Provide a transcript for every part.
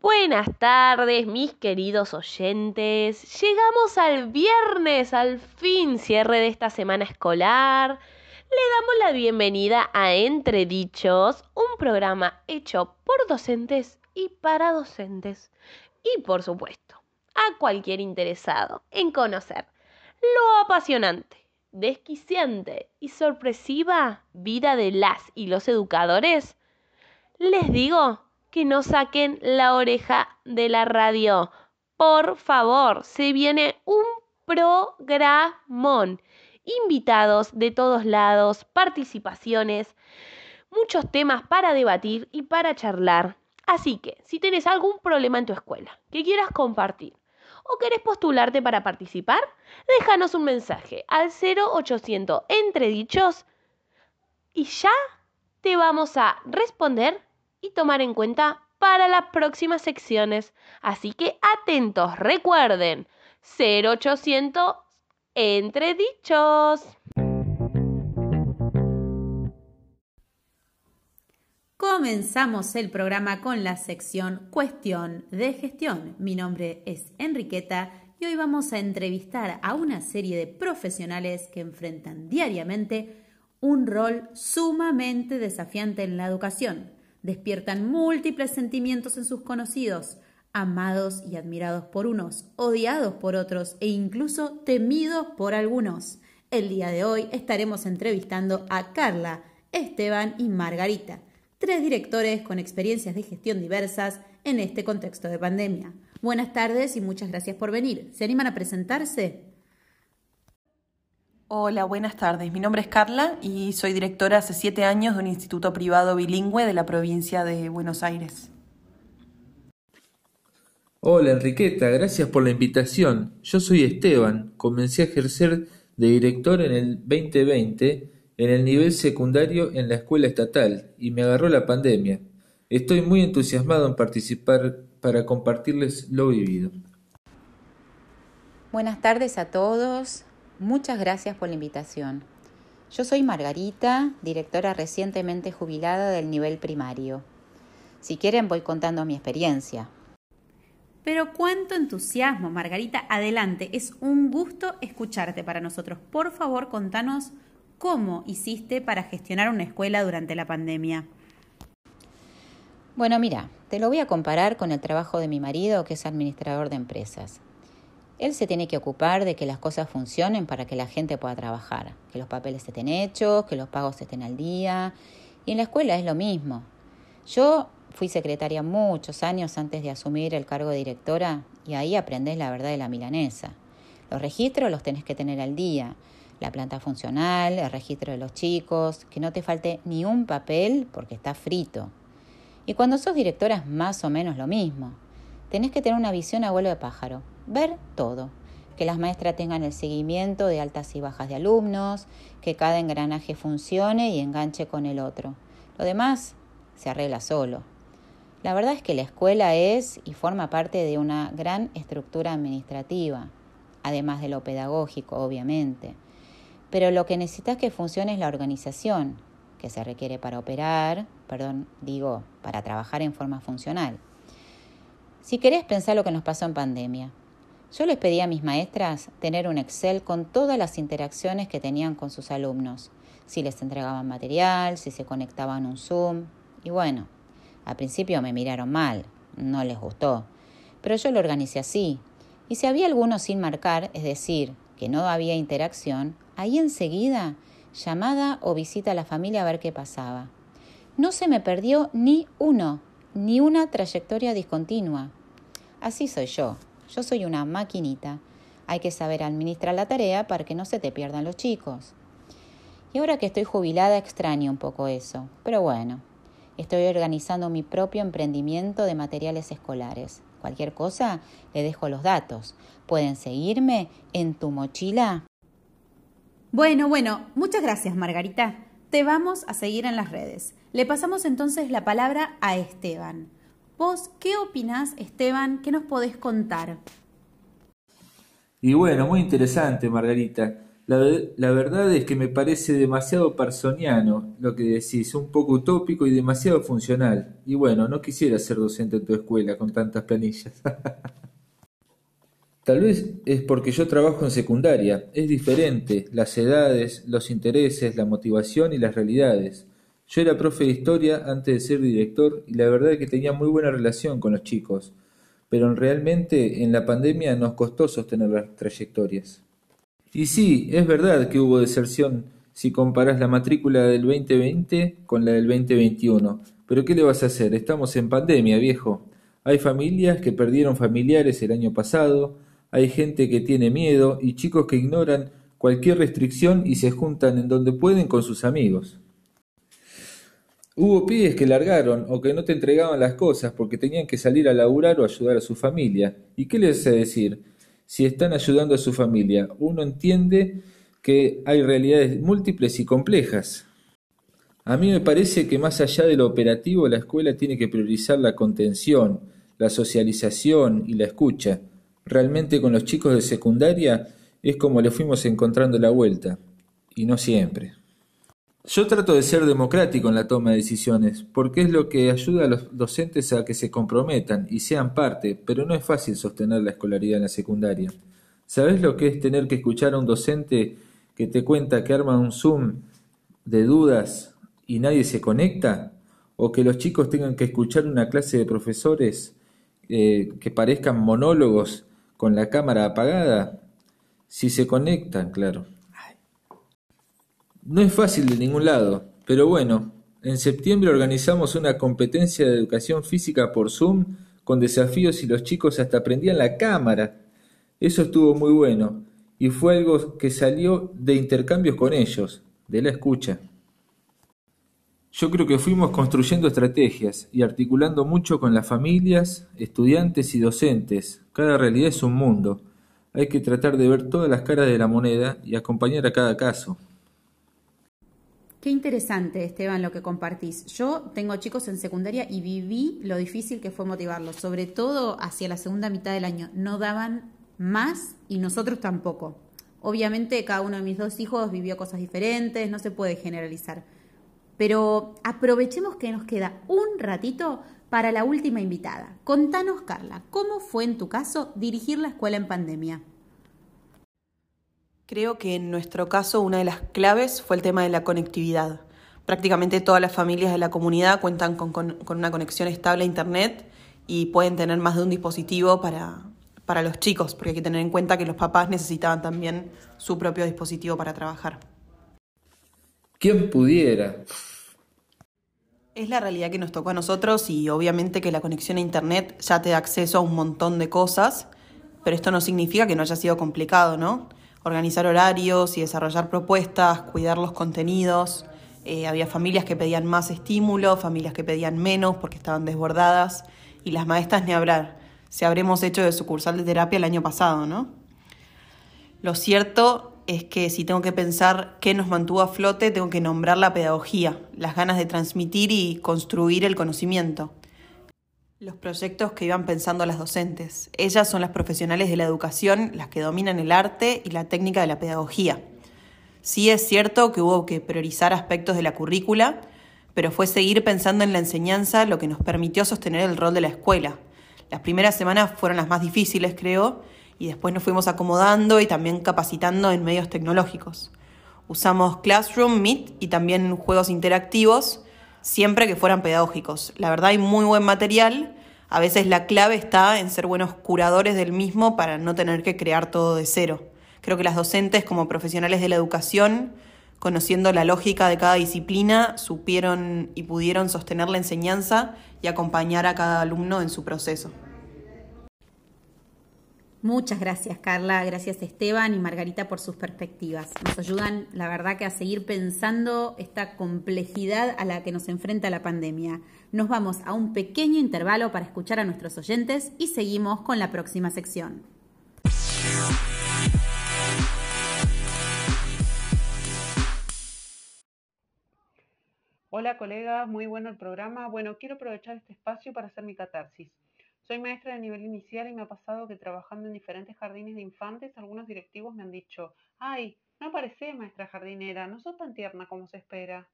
Buenas tardes, mis queridos oyentes. Llegamos al viernes, al fin, cierre de esta semana escolar. Le damos la bienvenida a Entredichos, un programa hecho por docentes y para docentes. Y por supuesto, a cualquier interesado en conocer lo apasionante, desquiciante y sorpresiva vida de las y los educadores. Les digo que no saquen la oreja de la radio. Por favor, se viene un programón. Invitados de todos lados, participaciones, muchos temas para debatir y para charlar. Así que, si tienes algún problema en tu escuela que quieras compartir o querés postularte para participar, déjanos un mensaje al 0800 entredichos y ya te vamos a responder y tomar en cuenta para las próximas secciones. Así que atentos, recuerden, 0800 entre dichos. Comenzamos el programa con la sección Cuestión de Gestión. Mi nombre es Enriqueta y hoy vamos a entrevistar a una serie de profesionales que enfrentan diariamente un rol sumamente desafiante en la educación despiertan múltiples sentimientos en sus conocidos, amados y admirados por unos, odiados por otros e incluso temidos por algunos. El día de hoy estaremos entrevistando a Carla, Esteban y Margarita, tres directores con experiencias de gestión diversas en este contexto de pandemia. Buenas tardes y muchas gracias por venir. ¿Se animan a presentarse? Hola, buenas tardes. Mi nombre es Carla y soy directora hace siete años de un instituto privado bilingüe de la provincia de Buenos Aires. Hola Enriqueta, gracias por la invitación. Yo soy Esteban, comencé a ejercer de director en el 2020 en el nivel secundario en la escuela estatal y me agarró la pandemia. Estoy muy entusiasmado en participar para compartirles lo vivido. Buenas tardes a todos. Muchas gracias por la invitación. Yo soy Margarita, directora recientemente jubilada del nivel primario. Si quieren voy contando mi experiencia. Pero cuánto entusiasmo, Margarita. Adelante, es un gusto escucharte para nosotros. Por favor, contanos cómo hiciste para gestionar una escuela durante la pandemia. Bueno, mira, te lo voy a comparar con el trabajo de mi marido, que es administrador de empresas. Él se tiene que ocupar de que las cosas funcionen para que la gente pueda trabajar, que los papeles estén hechos, que los pagos estén al día. Y en la escuela es lo mismo. Yo fui secretaria muchos años antes de asumir el cargo de directora y ahí aprendés la verdad de la milanesa. Los registros los tenés que tener al día. La planta funcional, el registro de los chicos, que no te falte ni un papel porque está frito. Y cuando sos directora es más o menos lo mismo. Tenés que tener una visión a vuelo de pájaro ver todo. Que las maestras tengan el seguimiento de altas y bajas de alumnos, que cada engranaje funcione y enganche con el otro. Lo demás se arregla solo. La verdad es que la escuela es y forma parte de una gran estructura administrativa, además de lo pedagógico, obviamente. Pero lo que necesitas que funcione es la organización, que se requiere para operar, perdón, digo, para trabajar en forma funcional. Si querés pensar lo que nos pasó en pandemia, yo les pedí a mis maestras tener un Excel con todas las interacciones que tenían con sus alumnos, si les entregaban material, si se conectaban un Zoom. Y bueno, al principio me miraron mal, no les gustó, pero yo lo organicé así. Y si había alguno sin marcar, es decir, que no había interacción, ahí enseguida llamada o visita a la familia a ver qué pasaba. No se me perdió ni uno, ni una trayectoria discontinua. Así soy yo, yo soy una maquinita. Hay que saber administrar la tarea para que no se te pierdan los chicos. Y ahora que estoy jubilada extraño un poco eso. Pero bueno, estoy organizando mi propio emprendimiento de materiales escolares. Cualquier cosa, le dejo los datos. Pueden seguirme en tu mochila. Bueno, bueno, muchas gracias Margarita. Te vamos a seguir en las redes. Le pasamos entonces la palabra a Esteban. ¿Vos qué opinás, Esteban? ¿Qué nos podés contar? Y bueno, muy interesante, Margarita. La, verdad es que me parece demasiado personiano lo que decís, un poco utópico y demasiado funcional. Y bueno, no quisiera ser docente en tu escuela con tantas planillas. Tal vez es porque yo trabajo en secundaria, es diferente, las edades, los intereses, la motivación y las realidades. Yo era profe de historia antes de ser director y la verdad es que tenía muy buena relación con los chicos, pero realmente en la pandemia nos costó sostener las trayectorias. Y sí, es verdad que hubo deserción si comparas la matrícula del 2020 con la del 2021. Pero ¿qué le vas a hacer? Estamos en pandemia, viejo. Hay familias que perdieron familiares el año pasado, hay gente que tiene miedo y chicos que ignoran cualquier restricción y se juntan en donde pueden con sus amigos. Hubo pibes que largaron o que no te entregaban las cosas porque tenían que salir a laburar o ayudar a su familia. ¿Y qué les hace decir? si están ayudando a su familia. Uno entiende que hay realidades múltiples y complejas. A mí me parece que más allá de lo operativo, la escuela tiene que priorizar la contención, la socialización y la escucha. Realmente con los chicos de secundaria es como le fuimos encontrando la vuelta, y no siempre. Yo trato de ser democrático en la toma de decisiones, porque es lo que ayuda a los docentes a que se comprometan y sean parte, pero no es fácil sostener la escolaridad en la secundaria. ¿Sabes lo que es tener que escuchar a un docente que te cuenta que arma un Zoom de dudas y nadie se conecta? ¿O que los chicos tengan que escuchar una clase de profesores eh, que parezcan monólogos con la cámara apagada? Si se conectan, claro. No es fácil de ningún lado, pero bueno, en septiembre organizamos una competencia de educación física por Zoom con desafíos y los chicos hasta aprendían la cámara. Eso estuvo muy bueno y fue algo que salió de intercambios con ellos, de la escucha. Yo creo que fuimos construyendo estrategias y articulando mucho con las familias, estudiantes y docentes. Cada realidad es un mundo. Hay que tratar de ver todas las caras de la moneda y acompañar a cada caso. Qué interesante, Esteban, lo que compartís. Yo tengo chicos en secundaria y viví lo difícil que fue motivarlos, sobre todo hacia la segunda mitad del año. No daban más y nosotros tampoco. Obviamente cada uno de mis dos hijos vivió cosas diferentes, no se puede generalizar. Pero aprovechemos que nos queda un ratito para la última invitada. Contanos, Carla, ¿cómo fue en tu caso dirigir la escuela en pandemia? Creo que en nuestro caso una de las claves fue el tema de la conectividad. Prácticamente todas las familias de la comunidad cuentan con, una conexión estable a Internet y pueden tener más de un dispositivo para, para los chicos, porque hay que tener en cuenta que los papás necesitaban también su propio dispositivo para trabajar. ¿Quién pudiera? Es la realidad que nos tocó a nosotros y obviamente que la conexión a Internet ya te da acceso a un montón de cosas, pero esto no significa que no haya sido complicado, ¿no? Organizar horarios y desarrollar propuestas, cuidar los contenidos. Eh, había familias que pedían más estímulo, familias que pedían menos porque estaban desbordadas y las maestras ni hablar. Se habremos hecho de sucursal de terapia el año pasado, ¿no? Lo cierto es que si tengo que pensar qué nos mantuvo a flote, tengo que nombrar la pedagogía, las ganas de transmitir y construir el conocimiento. Los proyectos que iban pensando las docentes. Ellas son las profesionales de la educación, las que dominan el arte y la técnica de la pedagogía. Sí es cierto que hubo que priorizar aspectos de la currícula, pero fue seguir pensando en la enseñanza lo que nos permitió sostener el rol de la escuela. Las primeras semanas fueron las más difíciles, creo, y después nos fuimos acomodando y también capacitando en medios tecnológicos. Usamos Classroom, Meet y también juegos interactivos siempre que fueran pedagógicos. La verdad hay muy buen material, a veces la clave está en ser buenos curadores del mismo para no tener que crear todo de cero. Creo que las docentes como profesionales de la educación, conociendo la lógica de cada disciplina, supieron y pudieron sostener la enseñanza y acompañar a cada alumno en su proceso. Muchas gracias Carla, gracias Esteban y Margarita por sus perspectivas. Nos ayudan, la verdad, que a seguir pensando esta complejidad a la que nos enfrenta la pandemia. Nos vamos a un pequeño intervalo para escuchar a nuestros oyentes y seguimos con la próxima sección. Hola colegas, muy bueno el programa. Bueno, quiero aprovechar este espacio para hacer mi catarsis. Soy maestra de nivel inicial y me ha pasado que trabajando en diferentes jardines de infantes, algunos directivos me han dicho, ay, No aparece, maestra jardinera, no sos tan tierna como se espera.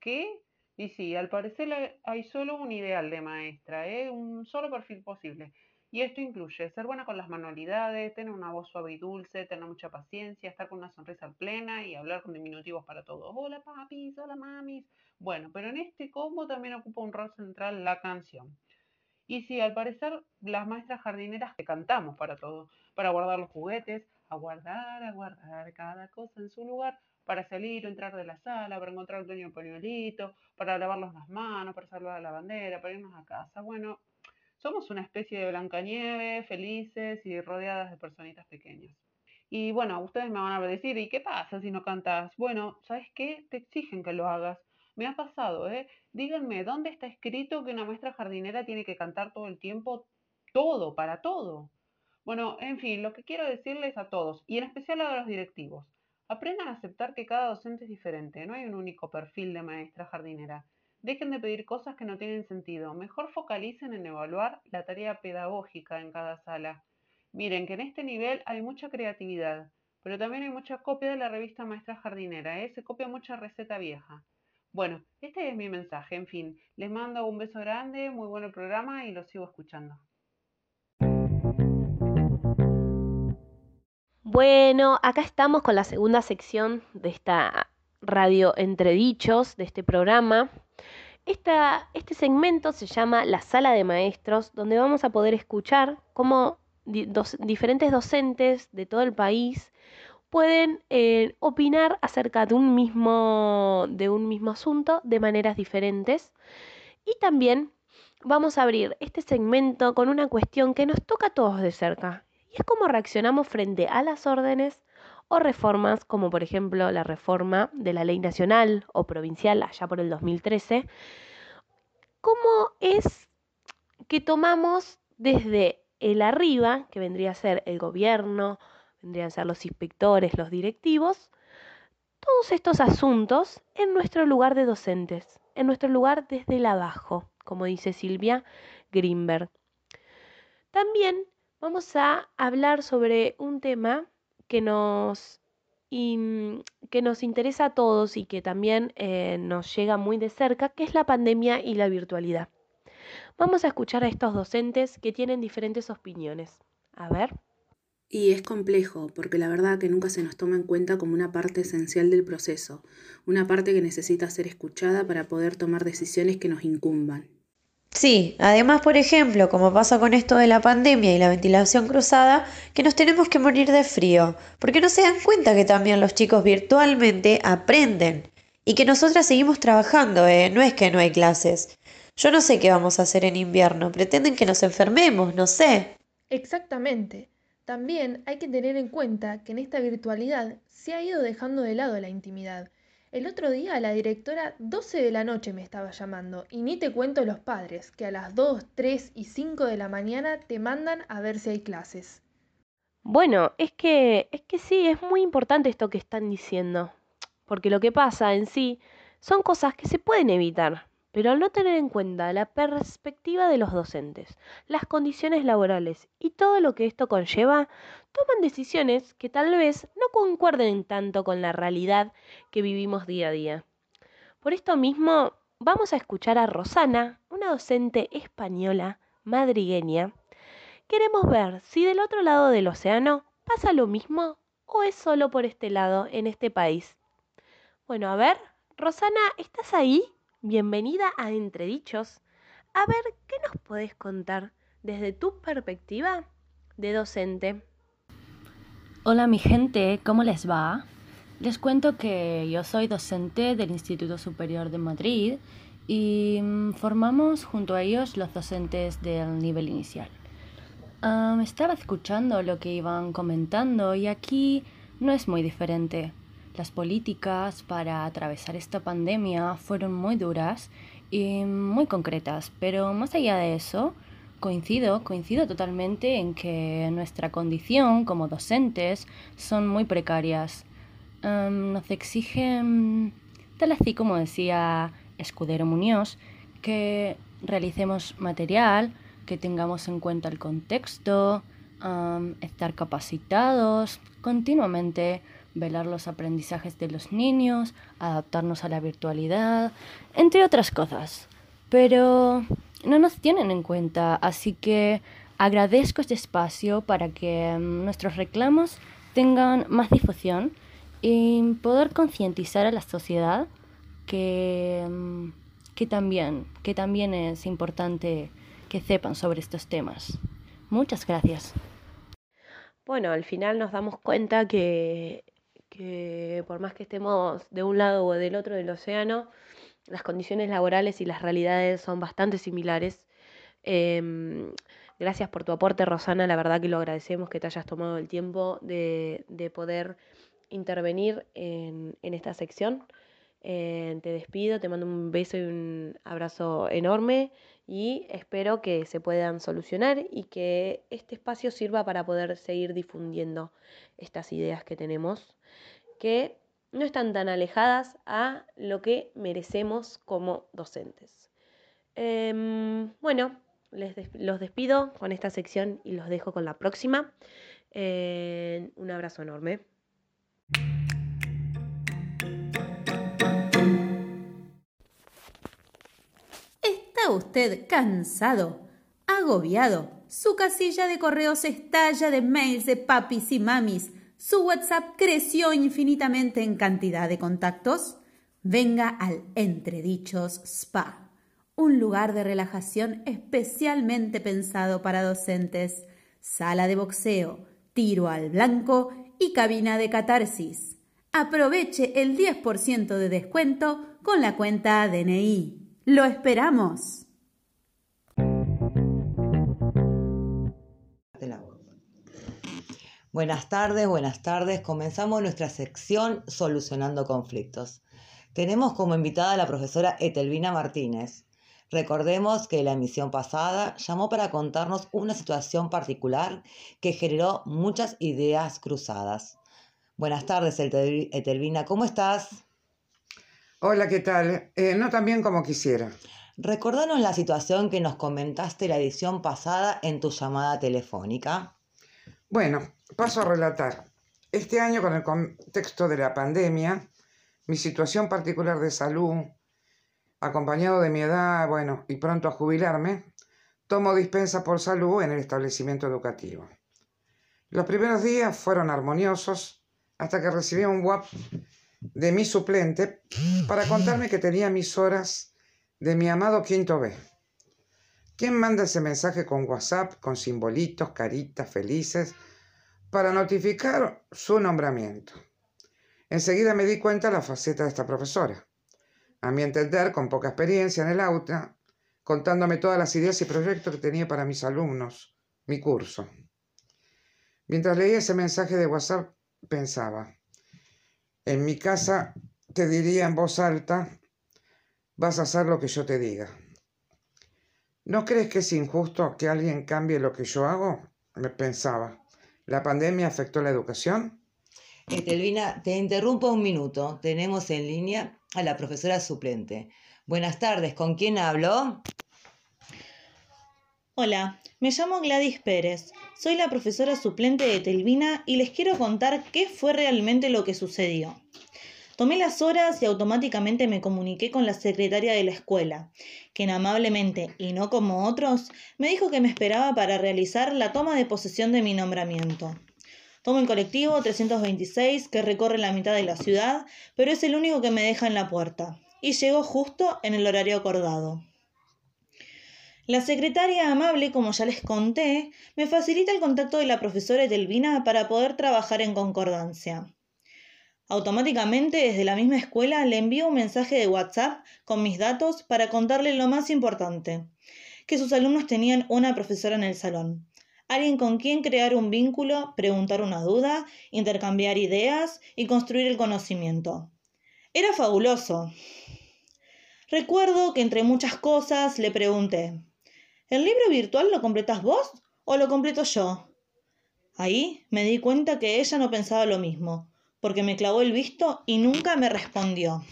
¿Qué? Y sí, al parecer hay solo un ideal de maestra, ¿eh? un solo perfil posible. Y esto incluye ser buena con las manualidades, tener una voz suave y dulce, tener mucha paciencia, estar con una sonrisa plena y hablar con diminutivos para todos. Hola papis, hola mamis. Bueno, pero en este combo también ocupa un rol central la canción. Y sí, al parecer las maestras jardineras que cantamos para todo, para guardar los juguetes, a guardar, a guardar cada cosa en su lugar, para salir o entrar de la sala, para encontrar el dueño pañuelito, para lavarnos las manos, para saludar a la bandera, para irnos a casa. Bueno, somos una especie de Blancanieves, felices y rodeadas de personitas pequeñas. Y bueno, ustedes me van a decir, ¿y qué pasa si no cantas? Bueno, ¿sabes qué? Te exigen que lo hagas. Me ha pasado, ¿eh? Díganme, ¿dónde está escrito que una maestra jardinera tiene que cantar todo el tiempo? Todo, para todo. Bueno, en fin, lo que quiero decirles a todos, y en especial a los directivos, aprendan a aceptar que cada docente es diferente, no hay un único perfil de maestra jardinera. Dejen de pedir cosas que no tienen sentido, mejor focalicen en evaluar la tarea pedagógica en cada sala. Miren que en este nivel hay mucha creatividad, pero también hay mucha copia de la revista Maestra Jardinera, ¿eh? se copia mucha receta vieja. Bueno, este es mi mensaje, en fin, les mando un beso grande, muy bueno el programa y lo sigo escuchando. Bueno, acá estamos con la segunda sección de esta radio Entredichos, de este programa. este segmento se llama La Sala de Maestros, donde vamos a poder escuchar cómo diferentes docentes de todo el país pueden eh, opinar acerca de un, mismo, de un mismo asunto de maneras diferentes. Y también vamos a abrir este segmento con una cuestión que nos toca a todos de cerca, y es cómo reaccionamos frente a las órdenes o reformas, como por ejemplo la reforma de la ley nacional o provincial allá por el 2013, cómo es que tomamos desde el arriba, que vendría a ser el gobierno, vendrían a ser los inspectores, los directivos, todos estos asuntos en nuestro lugar de docentes, en nuestro lugar desde el abajo, como dice Silvia Greenberg. También vamos a hablar sobre un tema que nos, que nos interesa a todos y que también eh, nos llega muy de cerca, que es la pandemia y la virtualidad. Vamos a escuchar a estos docentes que tienen diferentes opiniones. A ver. Y es complejo, porque la verdad que nunca se nos toma en cuenta como una parte esencial del proceso, una parte que necesita ser escuchada para poder tomar decisiones que nos incumban. Sí, además, por ejemplo, como pasa con esto de la pandemia y la ventilación cruzada, que nos tenemos que morir de frío, porque no se dan cuenta que también los chicos virtualmente aprenden y que nosotras seguimos trabajando, ¿eh? no es que no hay clases. Yo no sé qué vamos a hacer en invierno, pretenden que nos enfermemos, no sé. Exactamente. También hay que tener en cuenta que en esta virtualidad se ha ido dejando de lado la intimidad. El otro día la directora 12 de la noche me estaba llamando y ni te cuento los padres, que a las 2, 3 y 5 de la mañana te mandan a ver si hay clases. Bueno, es que es que sí, es muy importante esto que están diciendo, porque lo que pasa en sí son cosas que se pueden evitar pero al no tener en cuenta la perspectiva de los docentes, las condiciones laborales y todo lo que esto conlleva, toman decisiones que tal vez no concuerden tanto con la realidad que vivimos día a día. Por esto mismo, vamos a escuchar a Rosana, una docente española madrigueña. Queremos ver si del otro lado del océano pasa lo mismo o es solo por este lado, en este país. Bueno, a ver, Rosana, ¿estás ahí? Bienvenida a Entredichos. A ver, ¿qué nos podés contar desde tu perspectiva de docente? Hola mi gente, ¿cómo les va? Les cuento que yo soy docente del Instituto Superior de Madrid y mm, formamos junto a ellos los docentes del nivel inicial. estaba escuchando lo que iban comentando y aquí no es muy diferente. Las políticas para atravesar esta pandemia fueron muy duras y muy concretas, pero más allá de eso, coincido, coincido totalmente en que nuestra condición como docentes son muy precarias. Em, nos exigen, tal así como decía Escudero Muñoz, que realicemos material, que tengamos en cuenta el contexto, em, estar capacitados continuamente velar los aprendizajes de los niños, adaptarnos a la virtualidad, entre otras cosas. Pero no nos tienen en cuenta, así que agradezco este espacio para que mm, nuestros reclamos tengan más difusión y poder concientizar a la sociedad que, mm, que, también, que también es importante que sepan sobre estos temas. Muchas gracias. Bueno, al final nos damos cuenta que, por más que estemos de un lado o del otro del océano, las condiciones laborales y las realidades son bastante similares. Em, gracias por tu aporte, Rosana. La verdad que lo agradecemos que te hayas tomado el tiempo de, de poder intervenir en, esta sección. Eh, te despido, te mando un beso y un abrazo enorme y espero que se puedan solucionar y que este espacio sirva para poder seguir difundiendo estas ideas que tenemos, que no están tan alejadas a lo que merecemos como docentes. Em, bueno, les los despido con esta sección y los dejo con la próxima. Eh, un abrazo enorme. Usted cansado, agobiado? Su casilla de correos estalla de mails de papis y mamis. Su WhatsApp creció infinitamente en cantidad de contactos. Venga al Entredichos Spa, un lugar de relajación especialmente pensado para docentes. Sala de boxeo, tiro al blanco y cabina de catarsis. Aproveche el 10% de descuento con la cuenta DNI. ¡Lo esperamos! Buenas tardes, buenas tardes. Comenzamos nuestra sección Solucionando Conflictos. Tenemos como invitada a la profesora Etelvina Martínez. Recordemos que la emisión pasada llamó para contarnos una situación particular que generó muchas ideas cruzadas. Buenas tardes, Etelvina, ¿cómo estás? Hola, ¿qué tal? Eh, no tan bien como quisiera. Recordanos la situación que nos comentaste la edición pasada en tu llamada telefónica. Bueno, paso a relatar. Este año, con el contexto de la pandemia, mi situación particular de salud, acompañado de mi edad, bueno, y pronto a jubilarme, tomo dispensa por salud en el establecimiento educativo. Los primeros días fueron armoniosos hasta que recibí un WhatsApp de mi suplente para contarme que tenía mis horas de mi amado quinto B. ¿Quién manda ese mensaje con WhatsApp, con simbolitos, caritas felices, para notificar su nombramiento? Enseguida me di cuenta de la faceta de esta profesora. A mi entender, con poca experiencia en el aula, contándome todas las ideas y proyectos que tenía para mis alumnos, mi curso. Mientras leía ese mensaje de WhatsApp, pensaba, en mi casa te diría en voz alta, vas a hacer lo que yo te diga. ¿No crees que es injusto que alguien cambie lo que yo hago? Me pensaba. ¿La pandemia afectó la educación? Estelvina, te interrumpo un minuto. Tenemos en línea a la profesora suplente. Buenas tardes, ¿con quién hablo? Hola, me llamo Gladys Pérez. Soy la profesora suplente de Telvina y les quiero contar qué fue realmente lo que sucedió. Tomé las horas y automáticamente me comuniqué con la secretaria de la escuela, quien amablemente, y no como otros, me dijo que me esperaba para realizar la toma de posesión de mi nombramiento. Tomo el colectivo 326 que recorre la mitad de la ciudad, pero es el único que me deja en la puerta, y llego justo en el horario acordado. La secretaria amable, como ya les conté, me facilita el contacto de la profesora Etelvina para poder trabajar en concordancia. Automáticamente desde la misma escuela le envío un mensaje de WhatsApp con mis datos para contarle lo más importante, que sus alumnos tenían una profesora en el salón, alguien con quien crear un vínculo, preguntar una duda, intercambiar ideas y construir el conocimiento. Era fabuloso. Recuerdo que entre muchas cosas le pregunté, ¿El libro virtual lo completas vos o lo completo yo? Ahí me di cuenta que ella no pensaba lo mismo, porque me clavó el visto y nunca me respondió.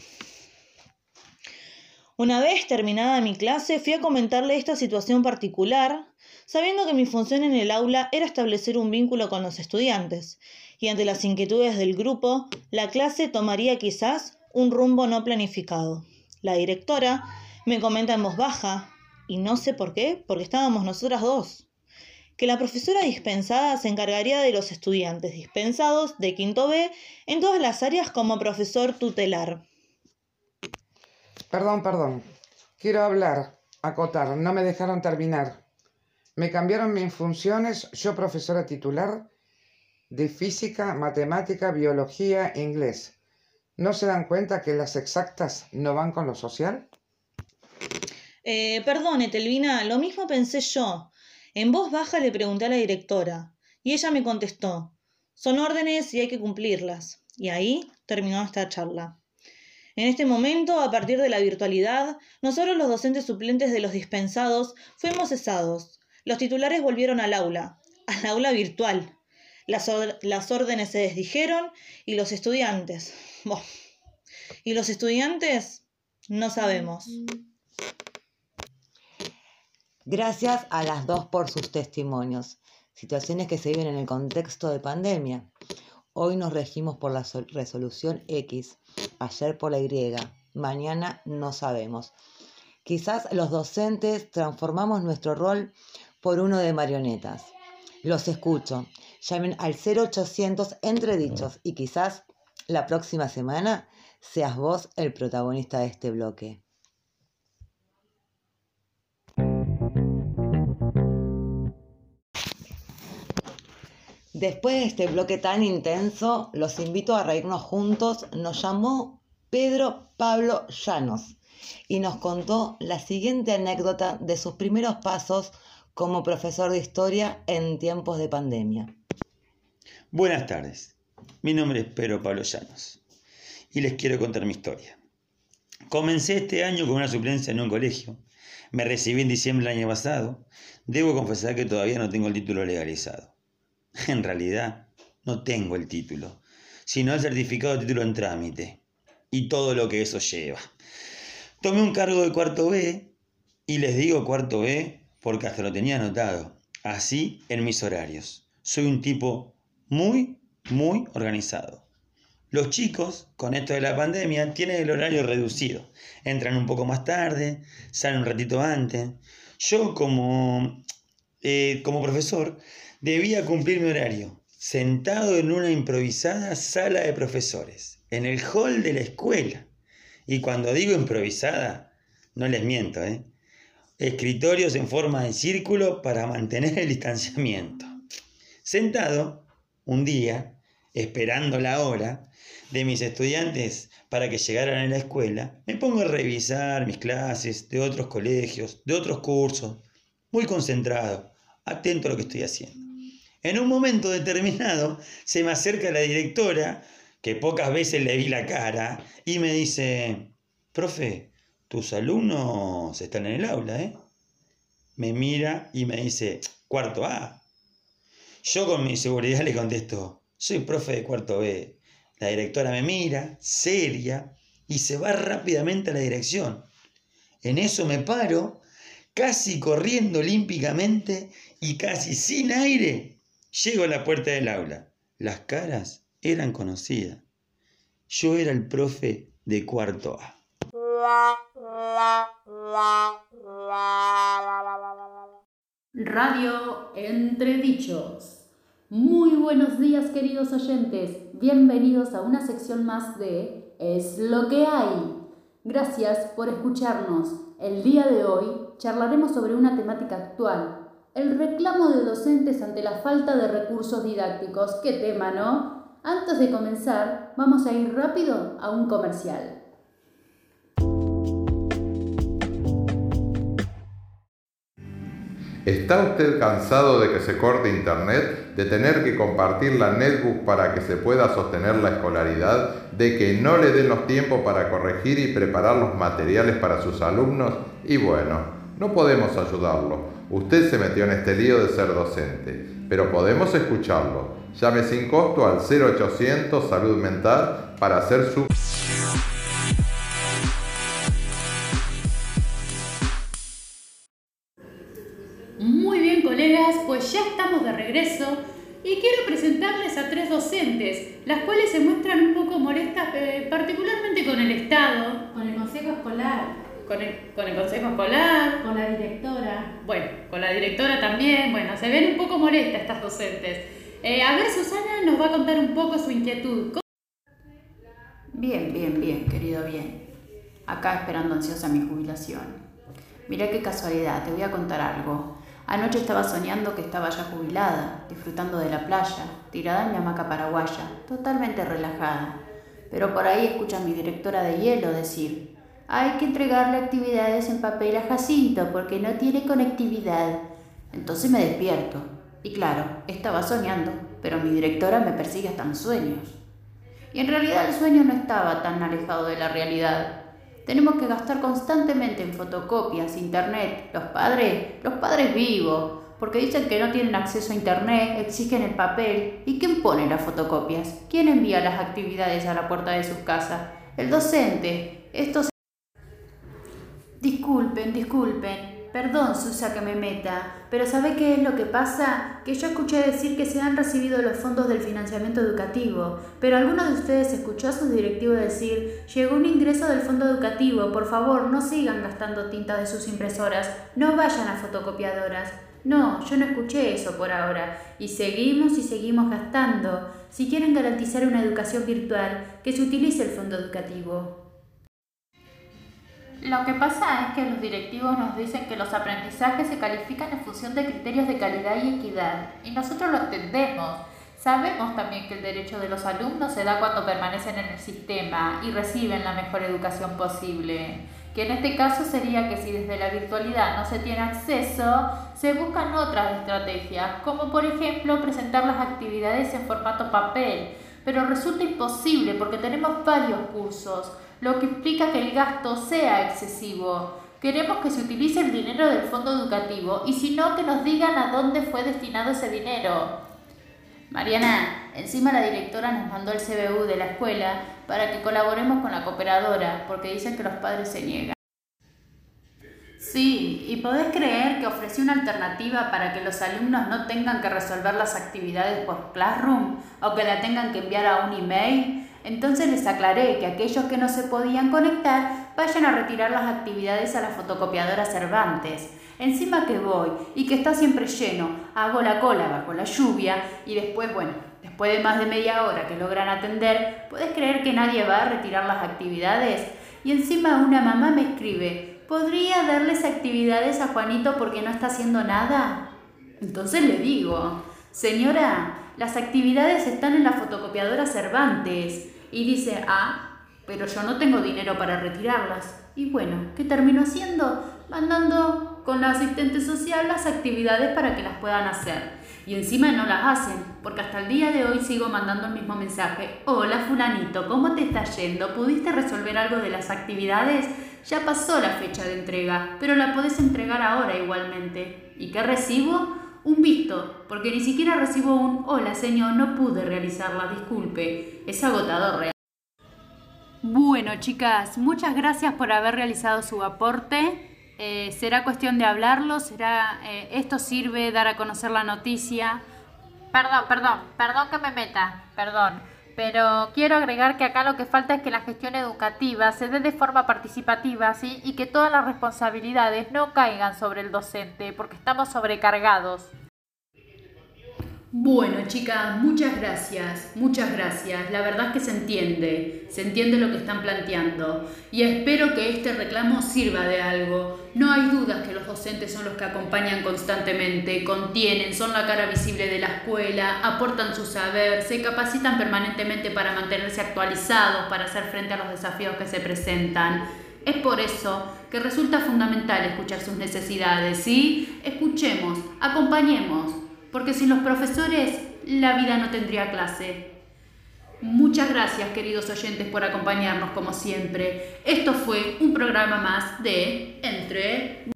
Una vez terminada mi clase, fui a comentarle esta situación particular, sabiendo que mi función en el aula era establecer un vínculo con los estudiantes, y ante las inquietudes del grupo, la clase tomaría quizás un rumbo no planificado. La directora me comenta en voz baja, y no sé por qué, porque estábamos nosotras dos, que la profesora dispensada se encargaría de los estudiantes dispensados de quinto B en todas las áreas como profesor tutelar. Perdón, perdón. Quiero hablar, acotar, no me dejaron terminar. Me cambiaron mis funciones, yo profesora titular de física, matemática, biología inglés. ¿No se dan cuenta que las exactas no van con lo social? Eh, perdone, Telvina, lo mismo pensé yo. En voz baja le pregunté a la directora y ella me contestó, son órdenes y hay que cumplirlas. Y ahí terminó esta charla. En este momento, a partir de la virtualidad, nosotros los docentes suplentes de los dispensados fuimos cesados. Los titulares volvieron al aula, al aula virtual. Las, las órdenes se desdijeron y los estudiantes. y los estudiantes no sabemos. Gracias a las dos por sus testimonios. Situaciones que se viven en el contexto de pandemia. Hoy nos regimos por la resolución X, ayer por la Y, mañana no sabemos. Quizás los docentes transformamos nuestro rol por uno de marionetas. Los escucho. Llamen al 0800 entredichos y quizás la próxima semana seas vos el protagonista de este bloque. Después de este bloque tan intenso, los invito a reírnos juntos. Nos llamó Pedro Pablo Llanos y nos contó la siguiente anécdota de sus primeros pasos como profesor de historia en tiempos de pandemia. Buenas tardes, mi nombre es Pedro Pablo Llanos y les quiero contar mi historia. Comencé este año con una suplencia en un colegio, me recibí en diciembre del año pasado, debo confesar que todavía no tengo el título legalizado. En realidad, no tengo el título, sino el certificado de título en trámite y todo lo que eso lleva. Tomé un cargo de cuarto B y les digo cuarto B porque hasta lo tenía anotado, así en mis horarios. Soy un tipo muy, muy organizado. Los chicos, con esto de la pandemia, tienen el horario reducido. Entran un poco más tarde, salen un ratito antes. Yo como, eh, como profesor debía cumplir mi horario, sentado en una improvisada sala de profesores, en el hall de la escuela. Y cuando digo improvisada, no les miento, ¿eh? Escritorios en forma de círculo para mantener el distanciamiento. Sentado, un día, esperando la hora de mis estudiantes para que llegaran a la escuela, me pongo a revisar mis clases de otros colegios, de otros cursos, muy concentrado, atento a lo que estoy haciendo. En un momento determinado se me acerca la directora, que pocas veces le vi la cara, y me dice, profe, tus alumnos están en el aula, ¿eh? Me mira y me dice, cuarto A. Yo con mi seguridad le contesto, soy profe de cuarto B. La directora me mira, seria, y se va rápidamente a la dirección. En eso me paro, casi corriendo olímpicamente y casi sin aire, Llego a la puerta del aula. Las caras eran conocidas. Yo era el profe de cuarto A. Radio Entre Dichos. Muy buenos días queridos oyentes. Bienvenidos a una sección más de Es lo que hay. Gracias por escucharnos. El día de hoy charlaremos sobre una temática actual el reclamo de docentes ante la falta de recursos didácticos. ¿Qué tema, no? Antes de comenzar, vamos a ir rápido a un comercial. ¿Está usted cansado de que se corte internet, de tener que compartir la netbook para que se pueda sostener la escolaridad, de que no le den los tiempos para corregir y preparar los materiales para sus alumnos? Y bueno, no podemos ayudarlo. Usted se metió en este lío de ser docente, pero podemos escucharlo. Llame sin costo al 0800 Salud Mental para hacer su... Muy bien, colegas, pues ya estamos de regreso y quiero presentarles a tres docentes, las cuales se muestran un poco molestas eh, particularmente con el Estado, con el Consejo Escolar, con el, con el Consejo Escolar, con la directora. Bueno, con la directora también, bueno, se ven un poco molestas estas docentes. Eh, a ver, Susana nos va a contar un poco su inquietud. Bien, bien, bien, querido, bien. Acá esperando ansiosa mi jubilación. Mirá qué casualidad, te voy a contar algo. Anoche estaba soñando que estaba ya jubilada, disfrutando de la playa, tirada en mi hamaca paraguaya, totalmente relajada. Pero por ahí escucha a mi directora de hielo decir, hay que entregarle actividades en papel a Jacinto porque no tiene conectividad. Entonces me despierto. Y claro, estaba soñando, pero mi directora me persigue hasta en sueños. Y en realidad el sueño no estaba tan alejado de la realidad. Tenemos que gastar constantemente en fotocopias, internet, los padres, los padres vivos, porque dicen que no tienen acceso a internet, exigen el papel. ¿Y quién pone las fotocopias? ¿Quién envía las actividades a la puerta de sus casas? El docente. Estos Disculpen, disculpen. Perdón, Susa, que me meta, pero ¿sabe qué es lo que pasa? Que yo escuché decir que se han recibido los fondos del financiamiento educativo, pero alguno de ustedes escuchó a sus directivos decir, llegó un ingreso del fondo educativo, por favor, no sigan gastando tinta de sus impresoras, no vayan a fotocopiadoras. No, yo no escuché eso por ahora, y seguimos y seguimos gastando. Si quieren garantizar una educación virtual, que se utilice el fondo educativo. Lo que pasa es que los directivos nos dicen que los aprendizajes se califican en función de criterios de calidad y equidad, y nosotros lo entendemos. Sabemos también que el derecho de los alumnos se da cuando permanecen en el sistema y reciben la mejor educación posible, que en este caso sería que si desde la virtualidad no se tiene acceso, se buscan otras estrategias, como por ejemplo presentar las actividades en formato papel, pero resulta imposible porque tenemos varios cursos lo que implica que el gasto sea excesivo. Queremos que se utilice el dinero del fondo educativo y si no, que nos digan a dónde fue destinado ese dinero. Mariana, encima la directora nos mandó el CBU de la escuela para que colaboremos con la cooperadora, porque dicen que los padres se niegan. Sí, y podés creer que ofrecí una alternativa para que los alumnos no tengan que resolver las actividades por Classroom o que la tengan que enviar a un email. Entonces les aclaré que aquellos que no se podían conectar vayan a retirar las actividades a la fotocopiadora Cervantes. Encima que voy y que está siempre lleno, hago la cola bajo la lluvia y después, bueno, después de más de media hora que logran atender, ¿puedes creer que nadie va a retirar las actividades? Y encima una mamá me escribe, ¿podría darles actividades a Juanito porque no está haciendo nada? Entonces le digo, señora, las actividades están en la fotocopiadora Cervantes. Y dice, ah, pero yo no tengo dinero para retirarlas. Y bueno, ¿qué termino haciendo? Mandando con la asistente social las actividades para que las puedan hacer. Y encima no las hacen, porque hasta el día de hoy sigo mandando el mismo mensaje. Hola fulanito, ¿cómo te está yendo? ¿Pudiste resolver algo de las actividades? Ya pasó la fecha de entrega, pero la podés entregar ahora igualmente. ¿Y qué recibo? Un visto, porque ni siquiera recibo un hola señor, no pude realizarla, disculpe. Es agotador real. Bueno, chicas, muchas gracias por haber realizado su aporte. Eh, será cuestión de hablarlo, será eh, esto sirve dar a conocer la noticia. Perdón, perdón, perdón que me meta, perdón. Pero quiero agregar que acá lo que falta es que la gestión educativa se dé de forma participativa, ¿sí? Y que todas las responsabilidades no caigan sobre el docente, porque estamos sobrecargados. Bueno, chicas, muchas gracias, muchas gracias. La verdad es que se entiende, se entiende lo que están planteando y espero que este reclamo sirva de algo. No hay dudas que los docentes son los que acompañan constantemente, contienen, son la cara visible de la escuela, aportan su saber, se capacitan permanentemente para mantenerse actualizados, para hacer frente a los desafíos que se presentan. Es por eso que resulta fundamental escuchar sus necesidades, ¿sí? Escuchemos, acompañemos porque sin los profesores la vida no tendría clase. Muchas gracias queridos oyentes por acompañarnos como siempre. Esto fue un programa más de Entre...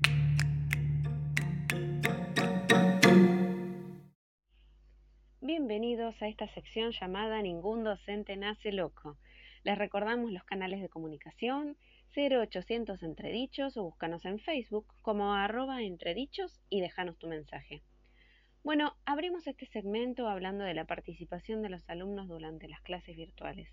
Bienvenidos a esta sección llamada Ningún docente nace loco. Les recordamos los canales de comunicación 0800 Entredichos o búscanos en Facebook como arroba entredichos y déjanos tu mensaje. Bueno, abrimos este segmento hablando de la participación de los alumnos durante las clases virtuales.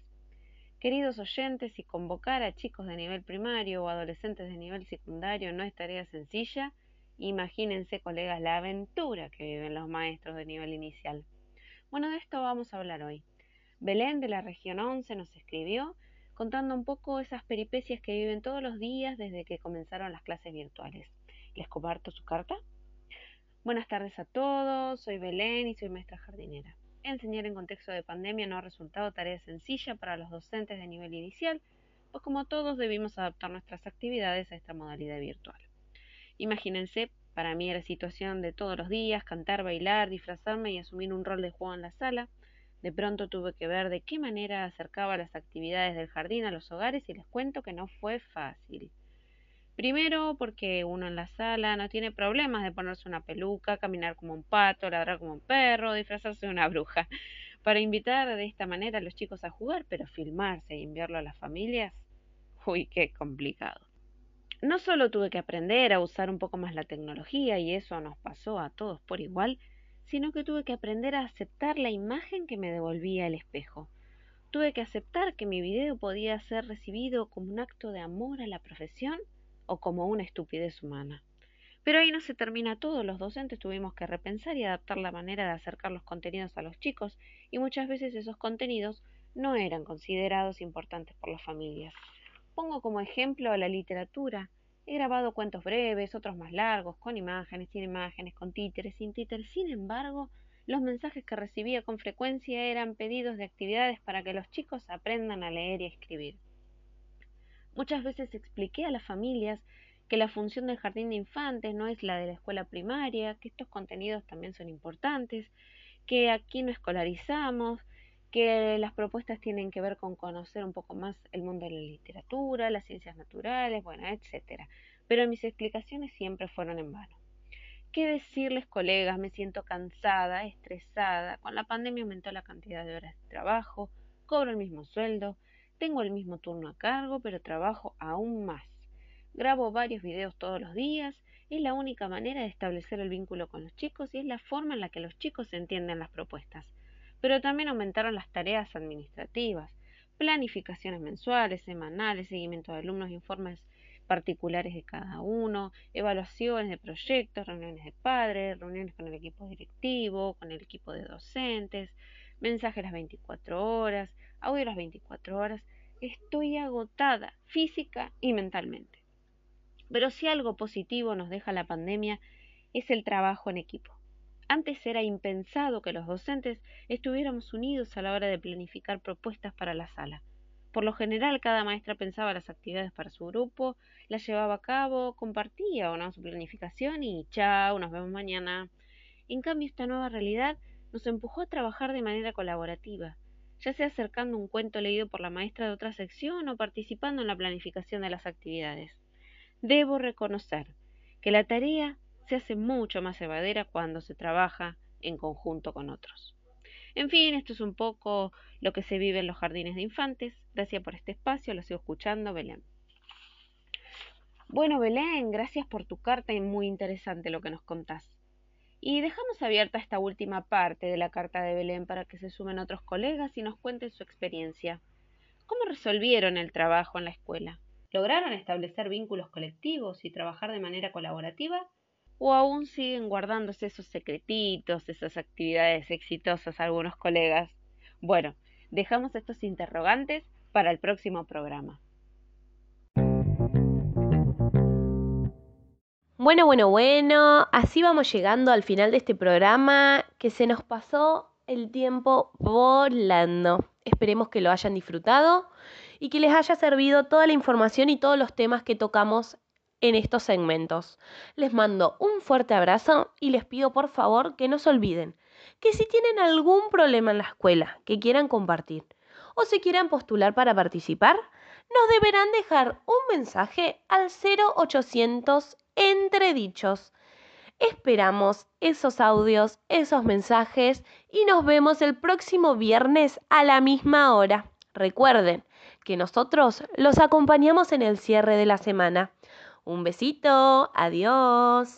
Queridos oyentes, si convocar a chicos de nivel primario o adolescentes de nivel secundario no es tarea sencilla, imagínense, colegas, la aventura que viven los maestros de nivel inicial. Bueno, de esto vamos a hablar hoy. Belén de la región 11 nos escribió contando un poco esas peripecias que viven todos los días desde que comenzaron las clases virtuales. ¿Les comparto su carta? Buenas tardes a todos, soy Belén y soy maestra jardinera. Enseñar en contexto de pandemia no ha resultado tarea sencilla para los docentes de nivel inicial, pues como todos debimos adaptar nuestras actividades a esta modalidad virtual. Imagínense, para mí era situación de todos los días, cantar, bailar, disfrazarme y asumir un rol de juego en la sala. De pronto tuve que ver de qué manera acercaba las actividades del jardín a los hogares y les cuento que no fue fácil. Primero porque uno en la sala no tiene problemas de ponerse una peluca, caminar como un pato, ladrar como un perro, disfrazarse de una bruja. Para invitar de esta manera a los chicos a jugar, pero filmarse y enviarlo a las familias, uy, qué complicado. No solo tuve que aprender a usar un poco más la tecnología, y eso nos pasó a todos por igual, sino que tuve que aprender a aceptar la imagen que me devolvía el espejo. Tuve que aceptar que mi video podía ser recibido como un acto de amor a la profesión o como una estupidez humana. Pero ahí no se termina todo, los docentes tuvimos que repensar y adaptar la manera de acercar los contenidos a los chicos y muchas veces esos contenidos no eran considerados importantes por las familias. Pongo como ejemplo la literatura. He grabado cuentos breves, otros más largos, con imágenes, sin imágenes, con títeres, sin títeres. Sin embargo, los mensajes que recibía con frecuencia eran pedidos de actividades para que los chicos aprendan a leer y a escribir. Muchas veces expliqué a las familias que la función del jardín de infantes no es la de la escuela primaria, que estos contenidos también son importantes, que aquí no escolarizamos, que las propuestas tienen que ver con conocer un poco más el mundo de la literatura, las ciencias naturales, bueno, etcétera. Pero mis explicaciones siempre fueron en vano. ¿Qué decirles, colegas? Me siento cansada, estresada. Con la pandemia aumentó la cantidad de horas de trabajo, cobro el mismo sueldo, tengo el mismo turno a cargo, pero trabajo aún más. Grabo varios videos todos los días. Es la única manera de establecer el vínculo con los chicos y es la forma en la que los chicos entienden las propuestas. Pero también aumentaron las tareas administrativas, planificaciones mensuales, semanales, seguimiento de alumnos, informes particulares de cada uno, evaluaciones de proyectos, reuniones de padres, reuniones con el equipo directivo, con el equipo de docentes, mensajes las 24 horas, audio las 24 horas, estoy agotada física y mentalmente. Pero si algo positivo nos deja la pandemia es el trabajo en equipo. Antes era impensado que los docentes estuviéramos unidos a la hora de planificar propuestas para la sala. Por lo general, cada maestra pensaba las actividades para su grupo, las llevaba a cabo, compartía o su planificación y chao, nos vemos mañana. En cambio, esta nueva realidad nos empujó a trabajar de manera colaborativa, ya sea acercando un cuento leído por la maestra de otra sección o participando en la planificación de las actividades. Debo reconocer que la tarea se hace mucho más llevadera cuando se trabaja en conjunto con otros. En fin, esto es un poco lo que se vive en los jardines de infantes. Gracias por este espacio, lo sigo escuchando, Belén. Bueno, Belén, gracias por tu carta y muy interesante lo que nos contás. Y dejamos abierta esta última parte de la carta de Belén para que se sumen otros colegas y nos cuenten su experiencia. ¿Cómo resolvieron el trabajo en la escuela? ¿Lograron establecer vínculos colectivos y trabajar de manera colaborativa? ¿O aún siguen guardándose esos secretitos, esas actividades exitosas algunos colegas? Bueno, dejamos estos interrogantes para el próximo programa. Bueno, bueno, bueno, así vamos llegando al final de este programa que se nos pasó el tiempo volando. Esperemos que lo hayan disfrutado y que les haya servido toda la información y todos los temas que tocamos en estos segmentos. Les mando un fuerte abrazo y les pido por favor que no se olviden que si tienen algún problema en la escuela que quieran compartir o se quieran postular para participar, nos deberán dejar un mensaje al 0800 entredichos. Esperamos esos audios, esos mensajes y nos vemos el próximo viernes a la misma hora. Recuerden que nosotros los acompañamos en el cierre de la semana. Un besito, adiós.